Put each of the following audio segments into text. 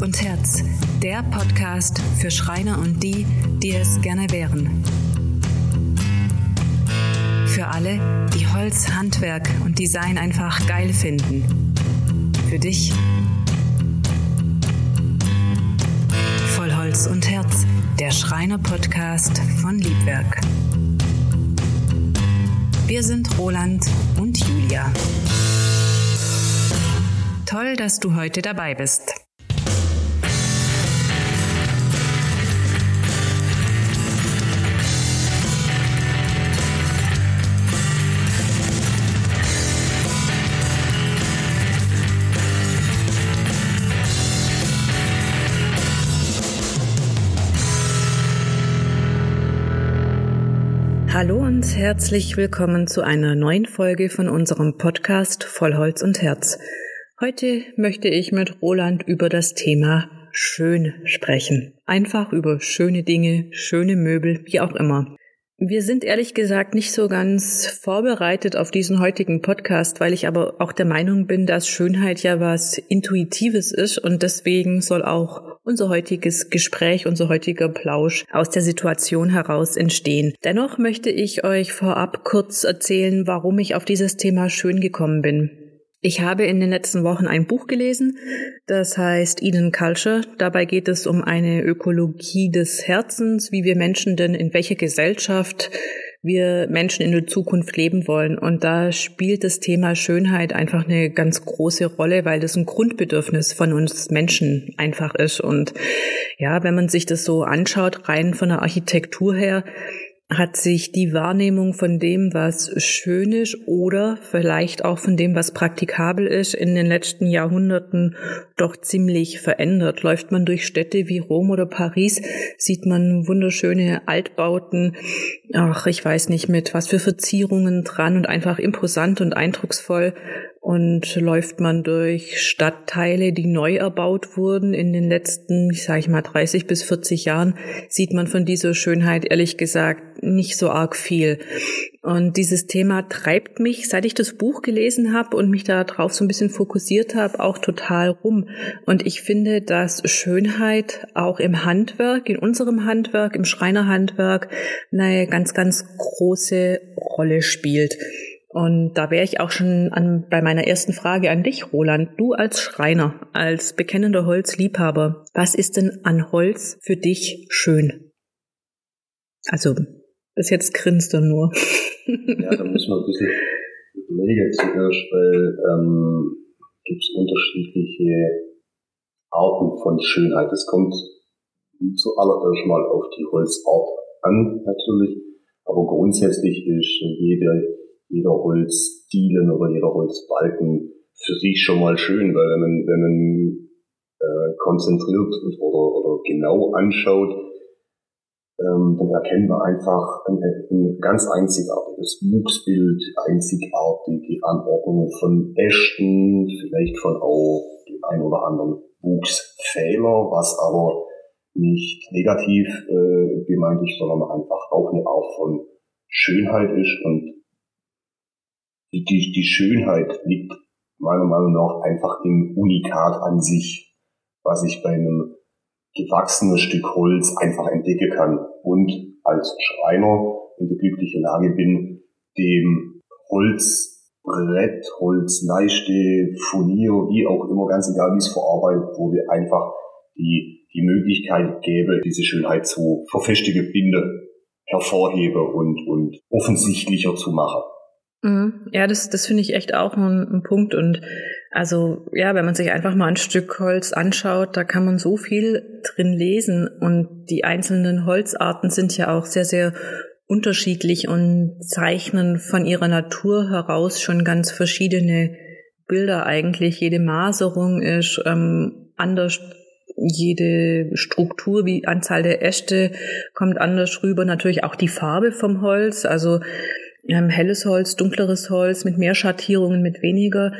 Und Herz, der Podcast für Schreiner und die, die es gerne wären. Für alle, die Holz, Handwerk und Design einfach geil finden. Für dich. Voll Holz und Herz, der Schreiner-Podcast von Liebwerk. Wir sind Roland und Julia. Toll, dass du heute dabei bist. Herzlich willkommen zu einer neuen Folge von unserem Podcast Vollholz und Herz. Heute möchte ich mit Roland über das Thema schön sprechen. Einfach über schöne Dinge, schöne Möbel, wie auch immer. Wir sind ehrlich gesagt nicht so ganz vorbereitet auf diesen heutigen Podcast, weil ich aber auch der Meinung bin, dass Schönheit ja was Intuitives ist und deswegen soll auch unser heutiges Gespräch, unser heutiger Plausch aus der Situation heraus entstehen. Dennoch möchte ich euch vorab kurz erzählen, warum ich auf dieses Thema schön gekommen bin. Ich habe in den letzten Wochen ein Buch gelesen, das heißt Eden Culture. Dabei geht es um eine Ökologie des Herzens, wie wir Menschen denn in welcher Gesellschaft wir Menschen in der Zukunft leben wollen. Und da spielt das Thema Schönheit einfach eine ganz große Rolle, weil das ein Grundbedürfnis von uns Menschen einfach ist. Und ja, wenn man sich das so anschaut, rein von der Architektur her, hat sich die Wahrnehmung von dem, was schön ist oder vielleicht auch von dem, was praktikabel ist, in den letzten Jahrhunderten doch ziemlich verändert. Läuft man durch Städte wie Rom oder Paris, sieht man wunderschöne Altbauten, ach, ich weiß nicht mit was für Verzierungen dran und einfach imposant und eindrucksvoll. Und läuft man durch Stadtteile, die neu erbaut wurden in den letzten, ich sage ich mal, 30 bis 40 Jahren, sieht man von dieser Schönheit ehrlich gesagt nicht so arg viel. Und dieses Thema treibt mich, seit ich das Buch gelesen habe und mich da drauf so ein bisschen fokussiert habe, auch total rum. Und ich finde, dass Schönheit auch im Handwerk, in unserem Handwerk, im Schreinerhandwerk, eine ganz, ganz große Rolle spielt. Und da wäre ich auch schon an, bei meiner ersten Frage an dich, Roland. Du als Schreiner, als bekennender Holzliebhaber, was ist denn an Holz für dich schön? Also, bis jetzt grinst er nur. ja, da müssen wir ein bisschen überlegen zuerst, weil ähm, gibt es unterschiedliche Arten von Schönheit. Es kommt zuallererst mal auf die Holzart an, natürlich. Aber grundsätzlich ist jede jeder Holzdielen oder jeder Holzbalken für sich schon mal schön, weil wenn man, wenn man äh, konzentriert oder, oder genau anschaut, ähm, dann erkennen wir einfach ein, ein ganz einzigartiges Wuchsbild, einzigartige Anordnungen von Ästen, vielleicht von auch dem ein oder anderen Wuchsfehler, was aber nicht negativ äh, gemeint ist, sondern einfach auch eine Art von Schönheit ist und die, die Schönheit liegt meiner Meinung nach einfach im Unikat an sich, was ich bei einem gewachsenen Stück Holz einfach entdecken kann und als Schreiner in der glücklichen Lage bin, dem Holzbrett, Holzleiste, Furnier, wie auch immer, ganz egal wie es verarbeitet wurde, einfach die, die Möglichkeit gäbe, diese Schönheit zu verfestigen, binde, hervorhebe und, und offensichtlicher zu machen. Mhm. Ja, das, das finde ich echt auch ein, ein, Punkt. Und also, ja, wenn man sich einfach mal ein Stück Holz anschaut, da kann man so viel drin lesen. Und die einzelnen Holzarten sind ja auch sehr, sehr unterschiedlich und zeichnen von ihrer Natur heraus schon ganz verschiedene Bilder eigentlich. Jede Maserung ist ähm, anders jede Struktur, wie Anzahl der Äste kommt anders rüber. Natürlich auch die Farbe vom Holz. Also ähm, helles Holz, dunkleres Holz, mit mehr Schattierungen, mit weniger.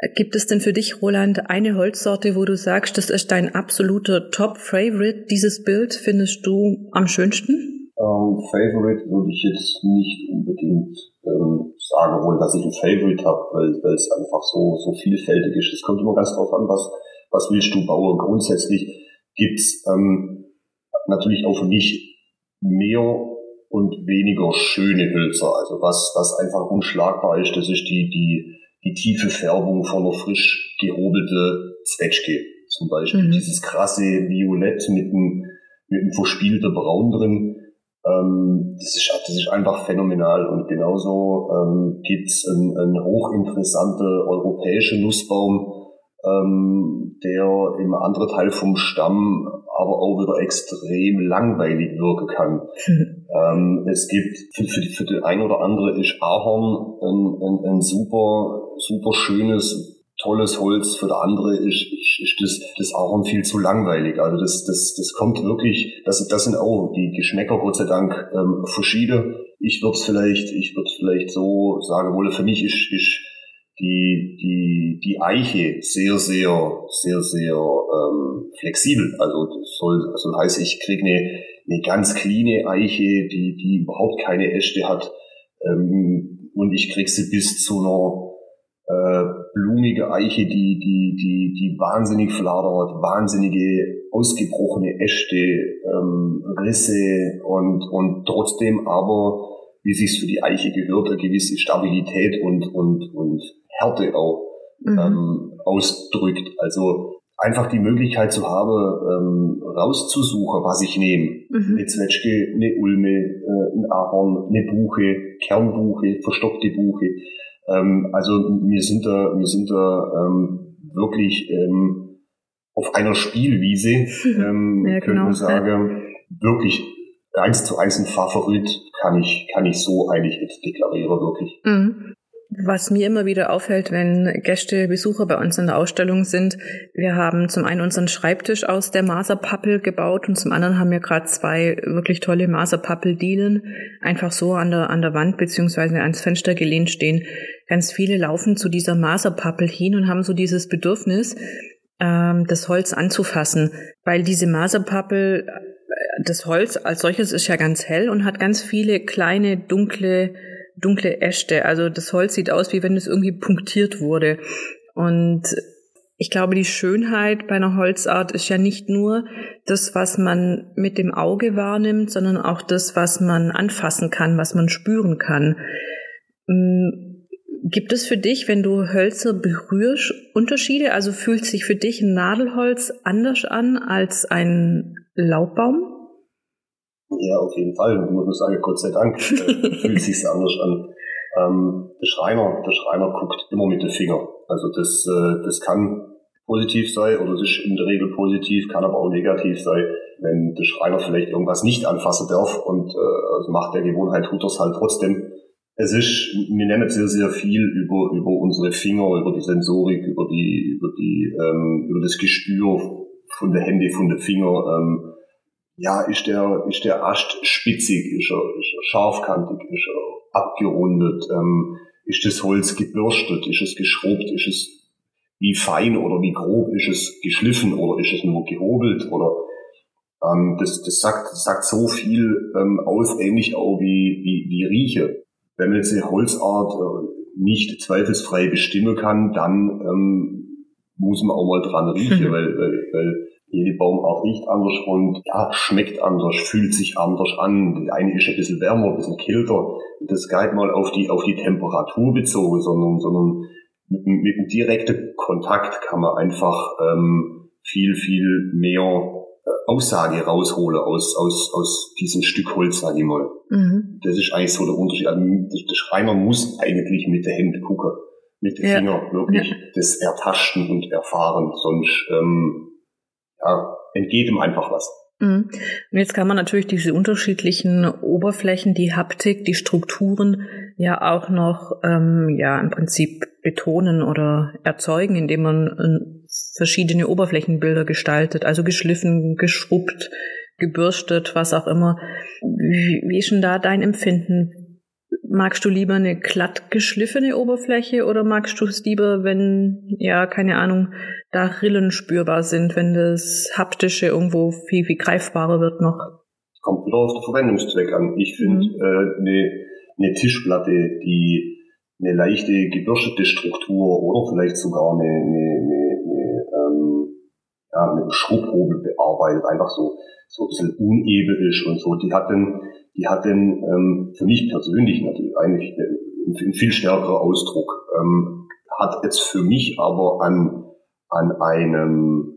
Äh, gibt es denn für dich, Roland, eine Holzsorte, wo du sagst, das ist dein absoluter Top-Favorite? Dieses Bild findest du am schönsten? Ähm, Favorite würde ich jetzt nicht unbedingt ähm, sagen wollen, dass ich ein Favorite habe, weil es einfach so, so vielfältig ist. Es kommt immer ganz drauf an, was, was willst du bauen? Grundsätzlich gibt's ähm, natürlich auch für mich mehr und weniger schöne Hölzer. Also was, was einfach unschlagbar ist, das ist die, die, die tiefe Färbung von einer frisch gehobelte Zwetschge. Zum Beispiel mhm. dieses krasse Violett mit einem, mit einem verspielten Braun drin. Ähm, das, ist, das ist einfach phänomenal. Und genauso ähm, gibt's einen, einen hochinteressante europäische Nussbaum, ähm, der im anderen Teil vom Stamm aber auch wieder extrem langweilig wirken kann. Mhm. Ähm, es gibt für, für, für den einen oder andere ist Ahorn ein, ein, ein super, super schönes, tolles Holz. Für der andere ist, ist, ist das, das Ahorn viel zu langweilig. Also das, das, das kommt wirklich, das, das sind auch die Geschmäcker Gott sei Dank ähm, verschieden. Ich würde es vielleicht, ich würde vielleicht so sagen wollen, für mich ist, ist die, die, die Eiche sehr, sehr, sehr, sehr ähm, flexibel. Also das soll, soll heißen, ich kriege eine, eine ganz cleane Eiche, die, die überhaupt keine Äste hat. Ähm, und ich krieg sie bis zu einer äh, blumige Eiche, die, die, die, die wahnsinnig fladert, wahnsinnige ausgebrochene Äste, ähm, Risse und, und trotzdem aber, wie sich's für die Eiche gehört, eine gewisse Stabilität und, und, und Härte auch mhm. ähm, ausdrückt. Also einfach die Möglichkeit zu haben, ähm, rauszusuchen, was ich nehme. Mhm. Eine Zwetschge, eine Ulme, äh, ein Ahorn, eine Buche, Kernbuche, verstockte Buche. Ähm, also wir sind da, wir sind da ähm, wirklich ähm, auf einer Spielwiese, ähm, ja, genau. könnte man sagen, wirklich eins zu eins ein Favorit kann ich, kann ich so eigentlich jetzt deklarieren, wirklich. Mhm. Was mir immer wieder auffällt, wenn Gäste, Besucher bei uns in der Ausstellung sind, wir haben zum einen unseren Schreibtisch aus der Maserpappel gebaut und zum anderen haben wir gerade zwei wirklich tolle Maserpappel-Dielen einfach so an der, an der Wand beziehungsweise ans Fenster gelehnt stehen. Ganz viele laufen zu dieser Maserpappel hin und haben so dieses Bedürfnis, ähm, das Holz anzufassen, weil diese Maserpappel, äh, das Holz als solches ist ja ganz hell und hat ganz viele kleine, dunkle dunkle Äste. Also das Holz sieht aus, wie wenn es irgendwie punktiert wurde. Und ich glaube, die Schönheit bei einer Holzart ist ja nicht nur das, was man mit dem Auge wahrnimmt, sondern auch das, was man anfassen kann, was man spüren kann. Hm, gibt es für dich, wenn du Hölzer berührst, Unterschiede? Also fühlt sich für dich ein Nadelholz anders an als ein Laubbaum? Ja, auf jeden Fall. Ich muss sagen, Gott sei Dank äh, fühlt sich anders an. Ähm, der Schreiner, der Schreiner guckt immer mit den Finger. Also das, äh, das kann positiv sein oder das ist in der Regel positiv, kann aber auch negativ sein, wenn der Schreiner vielleicht irgendwas nicht anfassen darf und äh, also macht der Gewohnheit, tut das halt trotzdem. Es ist, wir nennen sehr, sehr viel über, über unsere Finger, über die Sensorik, über die, über die, ähm, über das Gespür von der Hände, von den Finger, ähm, ja, ist der, ist der Ast spitzig, ist er, ist er scharfkantig, ist er abgerundet, ähm, ist das Holz gebürstet, ist es geschrubbt, ist es wie fein oder wie grob, ist es geschliffen oder ist es nur gehobelt oder ähm, das, das sagt, das sagt so viel ähm, aus, ähnlich auch wie, wie, wie Rieche. Wenn man jetzt eine Holzart äh, nicht zweifelsfrei bestimmen kann, dann ähm, muss man auch mal dran riechen, weil, weil, weil jede Baumart riecht anders und ja, schmeckt anders, fühlt sich anders an. Die eine ist ein bisschen wärmer, ein bisschen kälter. Das geht mal auf die, auf die Temperatur bezogen, sondern, sondern mit, mit einem direkten Kontakt kann man einfach ähm, viel, viel mehr äh, Aussage rausholen aus, aus, aus diesem Stück Holz, sage ich mal. Mhm. Das ist eigentlich so der Unterschied. Also, der Schreiner muss eigentlich mit der Hände gucken, mit den ja. Fingern wirklich ja. das ertasten und erfahren, sonst ähm, ja, entgeht ihm einfach was. Mhm. Und jetzt kann man natürlich diese unterschiedlichen Oberflächen, die Haptik, die Strukturen ja auch noch ähm, ja im Prinzip betonen oder erzeugen, indem man äh, verschiedene Oberflächenbilder gestaltet, also geschliffen, geschrubbt, gebürstet, was auch immer. Wie, wie ist denn da dein Empfinden? Magst du lieber eine glatt geschliffene Oberfläche oder magst du es lieber, wenn, ja, keine Ahnung, da Rillen spürbar sind, wenn das Haptische irgendwo viel, viel greifbarer wird noch? Kommt wieder auf den Verwendungszweck an. Ich finde, mhm. äh, eine, eine Tischplatte, die eine leichte gebürstete Struktur oder vielleicht sogar eine, eine, eine, eine ähm, ja, mit einem Schrubhobel bearbeitet, einfach so, so ein bisschen uneben ist und so. Die hatten, die hatten ähm, für mich persönlich natürlich eigentlich ein, ein viel stärkerer Ausdruck. Ähm, hat jetzt für mich aber an, an einem,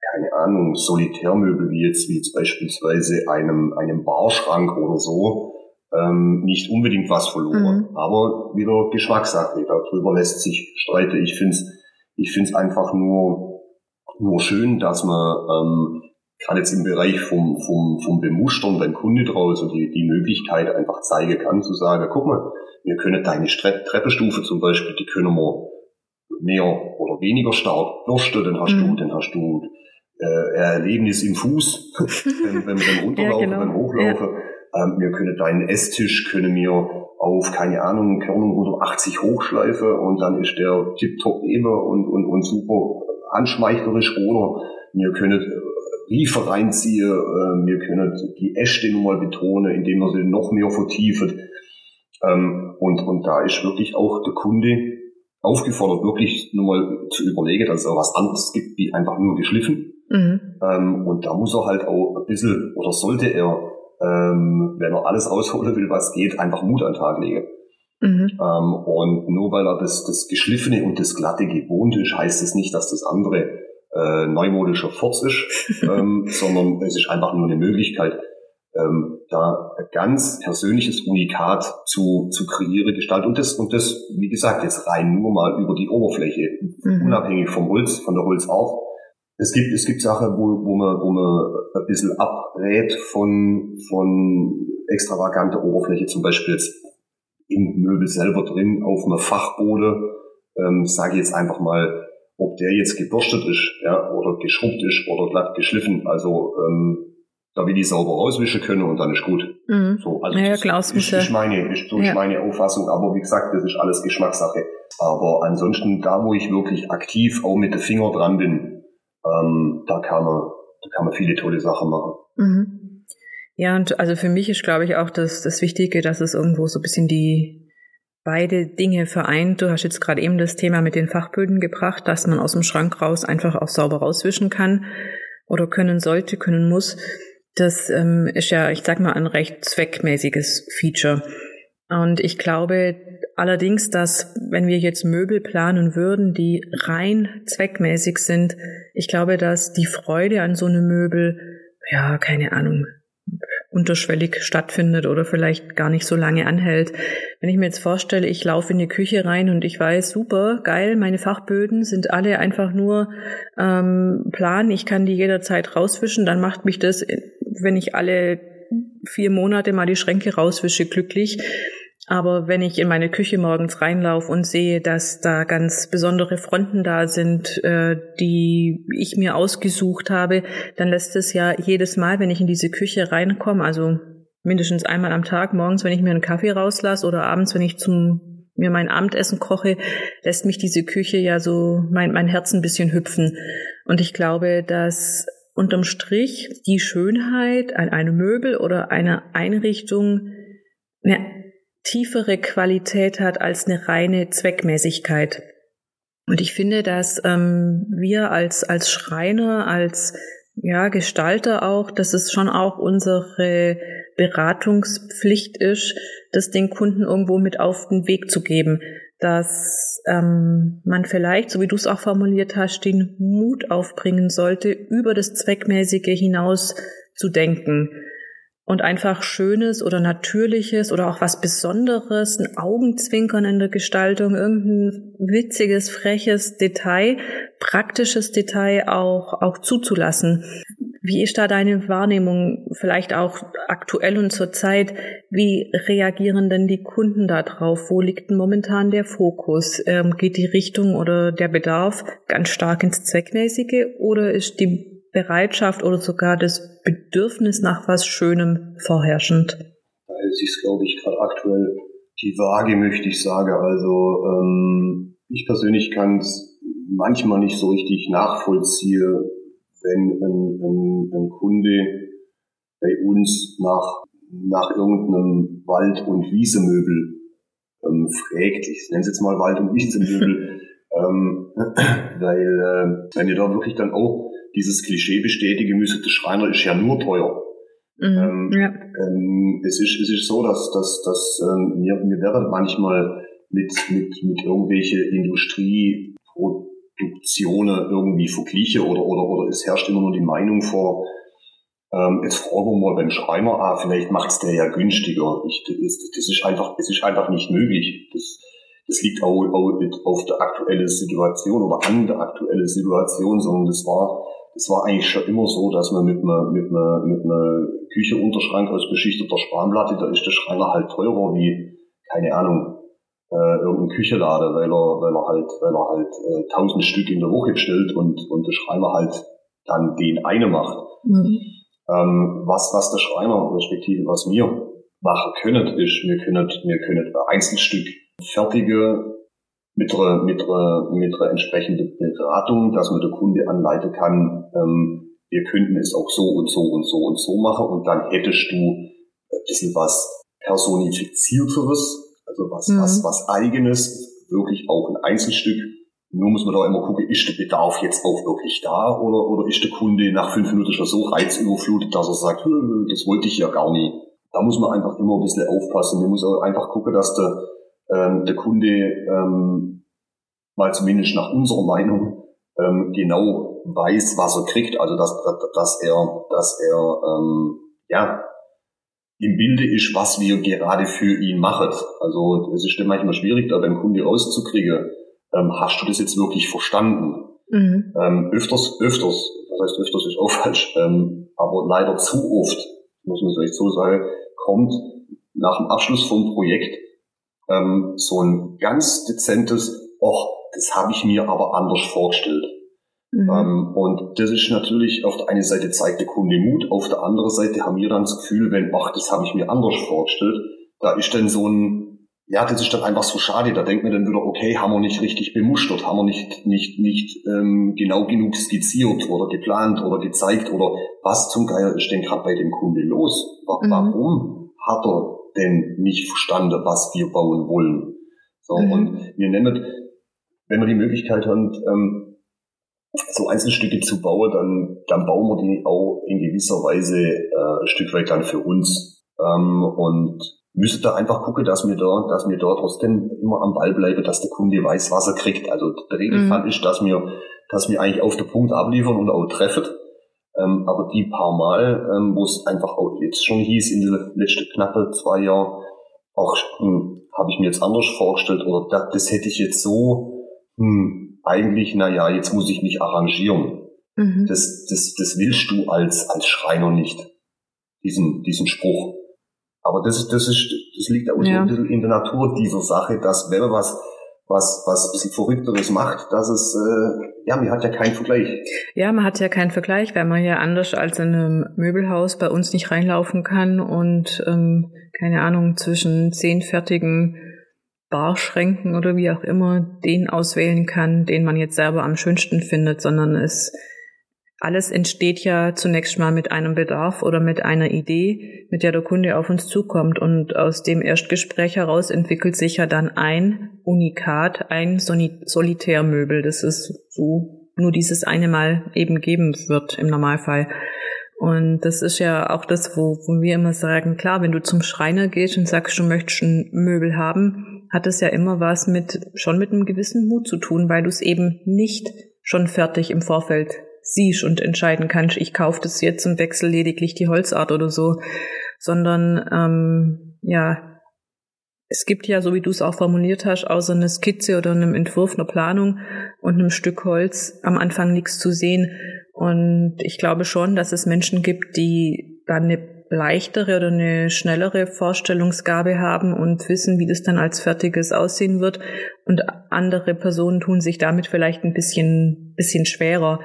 keine Ahnung, Solitärmöbel wie jetzt, wie jetzt beispielsweise einem, einem Barschrank oder so, ähm, nicht unbedingt was verloren. Mhm. Aber wieder Geschmackssache, darüber lässt sich streiten. Ich finde es ich find's einfach nur, nur schön, dass man ähm, gerade jetzt im Bereich vom, vom, vom Bemustern beim Kunde draußen die, die Möglichkeit einfach zeigen kann, zu sagen, guck mal, wir können deine Treppenstufe zum Beispiel, die können wir mehr oder weniger stark bürsten, dann hast mhm. du, dann hast du äh, Erlebnis im Fuß, wenn, wenn, beim Runterlaufen, ja, genau. beim Hochlaufen. Ja. Ähm, wir können deinen Esstisch, können wir auf, keine Ahnung, Körnung 180 hochschleifen und dann ist der tipptopp eben und, und, und super anschmeichlerisch oder wir können Riefer reinziehe, äh, wir können die Äste nochmal betonen, indem wir sie noch mehr vertiefen. Ähm, und, und da ist wirklich auch der Kunde aufgefordert, wirklich nochmal zu überlegen, dass es auch was anderes gibt, wie einfach nur geschliffen. Mhm. Ähm, und da muss er halt auch ein bisschen, oder sollte er, ähm, wenn er alles ausholen will, was geht, einfach Mut an den Tag legen. Mhm. Ähm, und nur weil er das, das Geschliffene und das Glatte gewohnt ist, heißt es das nicht, dass das andere äh, neumodischer Furz ist, ähm, sondern es ist einfach nur eine Möglichkeit, ähm, da ein ganz persönliches Unikat zu, zu kreieren, gestalten. Und das, und das, wie gesagt, jetzt rein nur mal über die Oberfläche, mhm. unabhängig vom Holz, von der Holzart. Es gibt, es gibt Sachen, wo, wo man, wo man ein bisschen abrät von, von extravaganter Oberfläche, zum Beispiel jetzt im Möbel selber drin, auf einer Fachbode, ähm, sage ich jetzt einfach mal, ob der jetzt gebürstet ist, ja, oder geschrubbt ist oder glatt geschliffen. Also ähm, da will ich sauber rauswischen können und dann ist gut. Mhm. So, also ja, das ist, ist, meine, ist so ja. meine Auffassung, aber wie gesagt, das ist alles Geschmackssache. Aber ansonsten, da wo ich wirklich aktiv auch mit den Finger dran bin, ähm, da kann man, da kann man viele tolle Sachen machen. Mhm. Ja, und also für mich ist, glaube ich, auch das, das Wichtige, dass es irgendwo so ein bisschen die, beide Dinge vereint. Du hast jetzt gerade eben das Thema mit den Fachböden gebracht, dass man aus dem Schrank raus einfach auch sauber rauswischen kann oder können sollte, können muss. Das ähm, ist ja, ich sag mal, ein recht zweckmäßiges Feature. Und ich glaube allerdings, dass wenn wir jetzt Möbel planen würden, die rein zweckmäßig sind, ich glaube, dass die Freude an so einem Möbel, ja, keine Ahnung, unterschwellig stattfindet oder vielleicht gar nicht so lange anhält. Wenn ich mir jetzt vorstelle, ich laufe in die Küche rein und ich weiß, super, geil, meine Fachböden sind alle einfach nur ähm, plan, ich kann die jederzeit rauswischen, dann macht mich das, wenn ich alle vier Monate mal die Schränke rauswische, glücklich. Aber wenn ich in meine Küche morgens reinlaufe und sehe, dass da ganz besondere Fronten da sind, äh, die ich mir ausgesucht habe, dann lässt es ja jedes Mal, wenn ich in diese Küche reinkomme, also mindestens einmal am Tag, morgens, wenn ich mir einen Kaffee rauslasse oder abends, wenn ich zum mir mein Abendessen koche, lässt mich diese Küche ja so mein, mein Herz ein bisschen hüpfen. Und ich glaube, dass unterm Strich die Schönheit an einem Möbel oder einer Einrichtung ja, tiefere Qualität hat als eine reine Zweckmäßigkeit. Und ich finde, dass ähm, wir als, als Schreiner, als ja, Gestalter auch, dass es schon auch unsere Beratungspflicht ist, das den Kunden irgendwo mit auf den Weg zu geben, dass ähm, man vielleicht, so wie du es auch formuliert hast, den Mut aufbringen sollte, über das Zweckmäßige hinaus zu denken und einfach Schönes oder Natürliches oder auch was Besonderes, ein Augenzwinkern in der Gestaltung, irgendein witziges, freches Detail, praktisches Detail auch, auch zuzulassen. Wie ist da deine Wahrnehmung, vielleicht auch aktuell und zur Zeit? Wie reagieren denn die Kunden da drauf? Wo liegt momentan der Fokus? Ähm, geht die Richtung oder der Bedarf ganz stark ins Zweckmäßige oder ist die Bereitschaft oder sogar das Bedürfnis nach was Schönem vorherrschend? Da hält sich, glaube ich, gerade aktuell die Waage, möchte ich sagen. Also ähm, ich persönlich kann es manchmal nicht so richtig nachvollziehen, wenn ein, ein, ein Kunde bei uns nach, nach irgendeinem Wald- und Wiesemöbel ähm, fragt. Ich nenne es jetzt mal Wald- und Wiesemöbel, ähm, weil äh, wenn ihr da wirklich dann auch dieses Klischee bestätigen müssen, der Schreiner ist ja nur teuer. Mhm, ähm, ja. ähm, es, ist, es ist so, dass, dass, dass ähm, mir, mir wäre manchmal mit, mit, mit irgendwelche Industrieproduktionen irgendwie vergleiche oder, oder, oder es herrscht immer nur die Meinung vor, ähm, jetzt fragen wir mal beim Schreiner, ah, vielleicht macht's der ja günstiger. Ich, das, das ist einfach, das ist einfach nicht möglich. Das, das liegt auch, auch auf der aktuellen Situation oder an der aktuellen Situation, sondern das war, das war eigentlich schon immer so, dass man mit einer, mit einer, mit einer Kücheunterschrank aus beschichteter Spanplatte, da ist der Schreiner halt teurer wie, keine Ahnung, äh, irgendein Küchelade, weil er, weil er halt, weil er halt äh, tausend Stück in der Woche bestellt und, und der Schreiner halt dann den eine macht. Mhm. Ähm, was, was der Schreiner, respektive was wir machen können, ist, wir können, wir können Einzelstück fertige mit einer, mit einer, mit einer entsprechenden Beratung, dass man der Kunde anleiten kann, ähm, wir könnten es auch so und so und so und so machen und dann hättest du ein bisschen was personifizierteres, also was, mhm. was, was eigenes, wirklich auch ein Einzelstück. Nur muss man da immer gucken, ist der Bedarf jetzt auch wirklich da oder, oder ist der Kunde nach fünf Minuten schon so reizüberflutet, dass er sagt, das wollte ich ja gar nicht. Da muss man einfach immer ein bisschen aufpassen. Man muss auch einfach gucken, dass der, ähm, der Kunde ähm, mal zumindest nach unserer Meinung ähm, genau weiß, was er kriegt. Also dass, dass er, dass er ähm, ja im Bilde ist, was wir gerade für ihn machen. Also es ist manchmal schwierig, da beim Kunde rauszukriegen, ähm, hast du das jetzt wirklich verstanden? Mhm. Ähm, öfters, öfters, das heißt öfters ist auch falsch, ähm, aber leider zu oft, muss man vielleicht so sagen, kommt nach dem Abschluss vom Projekt ähm, so ein ganz dezentes, ach, das habe ich mir aber anders vorgestellt. Mhm. Ähm, und das ist natürlich, auf der einen Seite zeigt der Kunde Mut, auf der anderen Seite haben wir dann das Gefühl, wenn, ach, das habe ich mir anders vorgestellt, da ist dann so ein, ja, das ist dann einfach so schade, da denkt man dann wieder, okay, haben wir nicht richtig bemustert, haben wir nicht, nicht, nicht ähm, genau genug skizziert oder geplant oder gezeigt oder was zum Geier ist denn gerade bei dem Kunde los? Mhm. Warum hat er denn nicht verstanden, was wir bauen wollen? So, mhm. und wir nennen, wenn wir die Möglichkeit haben, ähm, so Einzelstücke zu bauen, dann, dann bauen wir die auch in gewisser Weise äh, ein Stück weit dann für uns. Ähm, und müsste da einfach gucken, dass wir da, dass wir da trotzdem immer am Ball bleiben, dass der Kunde weiß, was er kriegt. Also der Regelfall mhm. ist, dass wir, dass wir eigentlich auf den Punkt abliefern und auch treffen. Ähm, aber die paar Mal, ähm, wo es einfach auch jetzt schon hieß, in den letzten knappe zwei Jahren, auch hm, habe ich mir jetzt anders vorgestellt oder das, das hätte ich jetzt so, hm, eigentlich, na ja, jetzt muss ich mich arrangieren. Mhm. Das, das, das willst du als, als Schreiner nicht, diesen, diesen Spruch. Aber das ist, das ist, das liegt auch ja. so ein bisschen in der Natur dieser Sache, dass wenn man was was, was ein bisschen Verrückteres macht, dass es, äh, ja, man hat ja keinen Vergleich. Ja, man hat ja keinen Vergleich, weil man ja anders als in einem Möbelhaus bei uns nicht reinlaufen kann und, ähm, keine Ahnung, zwischen zehn fertigen Barschränken oder wie auch immer den auswählen kann, den man jetzt selber am schönsten findet, sondern es alles entsteht ja zunächst mal mit einem Bedarf oder mit einer Idee, mit der der Kunde auf uns zukommt. Und aus dem Erstgespräch heraus entwickelt sich ja dann ein Unikat, ein Solitärmöbel, das es so nur dieses eine Mal eben geben wird im Normalfall. Und das ist ja auch das, wo, wo wir immer sagen, klar, wenn du zum Schreiner gehst und sagst, du möchtest ein Möbel haben, hat es ja immer was mit, schon mit einem gewissen Mut zu tun, weil du es eben nicht schon fertig im Vorfeld siehst und entscheiden kannst, ich kaufe das jetzt und wechsle lediglich die Holzart oder so, sondern ähm, ja, es gibt ja, so wie du es auch formuliert hast, außer eine Skizze oder einem Entwurf, einer Planung und einem Stück Holz am Anfang nichts zu sehen. Und ich glaube schon, dass es Menschen gibt, die dann eine leichtere oder eine schnellere Vorstellungsgabe haben und wissen, wie das dann als fertiges aussehen wird. Und andere Personen tun sich damit vielleicht ein bisschen, bisschen schwerer.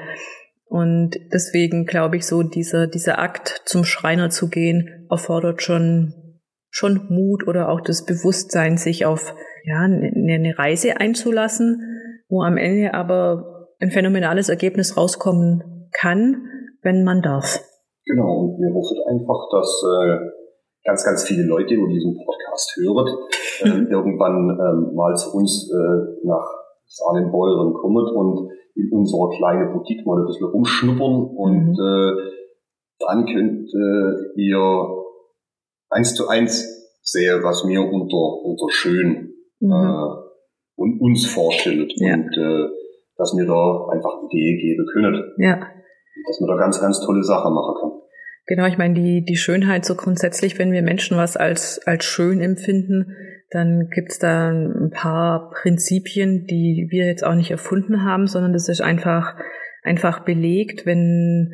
Und deswegen glaube ich so, dieser, dieser Akt zum Schreiner zu gehen, erfordert schon, schon Mut oder auch das Bewusstsein, sich auf, ja, eine, Reise einzulassen, wo am Ende aber ein phänomenales Ergebnis rauskommen kann, wenn man darf. Genau, und wir hoffen einfach, dass äh, ganz, ganz viele Leute, die diesen Podcast hören, äh, irgendwann äh, mal zu uns äh, nach Sahnenbeuren kommen und in unserer kleinen Boutique mal ein bisschen rumschnuppern und mhm. äh, dann könnt äh, ihr eins zu eins sehen, was mir unter, unter schön mhm. äh, und uns vorstellt ja. und äh, dass mir da einfach Idee geben können. Ja. Dass man da ganz, ganz tolle Sachen machen kann. Genau, ich meine, die, die Schönheit so grundsätzlich, wenn wir Menschen was als, als schön empfinden, dann gibt's da ein paar Prinzipien, die wir jetzt auch nicht erfunden haben, sondern das ist einfach, einfach belegt, wenn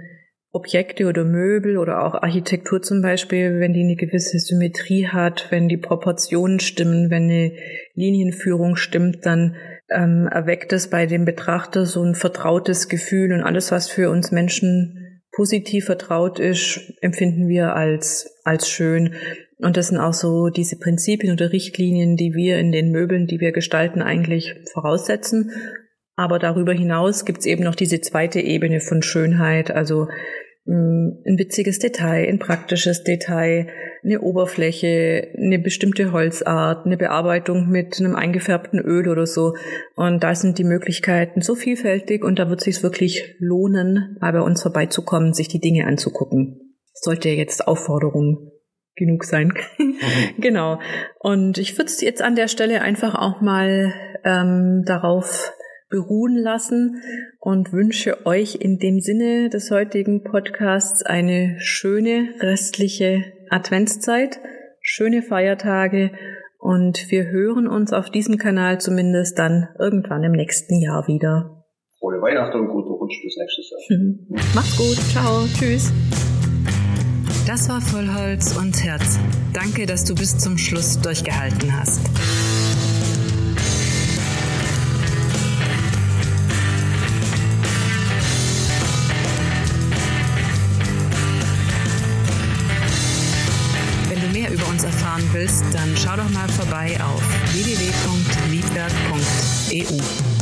Objekte oder Möbel oder auch Architektur zum Beispiel, wenn die eine gewisse Symmetrie hat, wenn die Proportionen stimmen, wenn eine Linienführung stimmt, dann ähm, erweckt es bei dem Betrachter so ein vertrautes Gefühl und alles, was für uns Menschen positiv vertraut ist, empfinden wir als, als schön. Und das sind auch so diese Prinzipien oder Richtlinien, die wir in den Möbeln, die wir gestalten, eigentlich voraussetzen. Aber darüber hinaus gibt's eben noch diese zweite Ebene von Schönheit, also ein witziges Detail, ein praktisches Detail, eine Oberfläche, eine bestimmte Holzart, eine Bearbeitung mit einem eingefärbten Öl oder so. Und da sind die Möglichkeiten so vielfältig und da wird es sich wirklich lohnen, mal bei uns vorbeizukommen, sich die Dinge anzugucken. sollte jetzt Aufforderung genug sein. Mhm. genau. Und ich würde es jetzt an der Stelle einfach auch mal ähm, darauf beruhen lassen und wünsche euch in dem Sinne des heutigen Podcasts eine schöne restliche Adventszeit, schöne Feiertage und wir hören uns auf diesem Kanal zumindest dann irgendwann im nächsten Jahr wieder. Frohe Weihnachten und guten Rutsch bis nächstes Jahr. Macht's gut. Ciao. Tschüss. Das war Vollholz und Herz. Danke, dass du bis zum Schluss durchgehalten hast. willst, dann schau doch mal vorbei auf www.liedwerk.eu.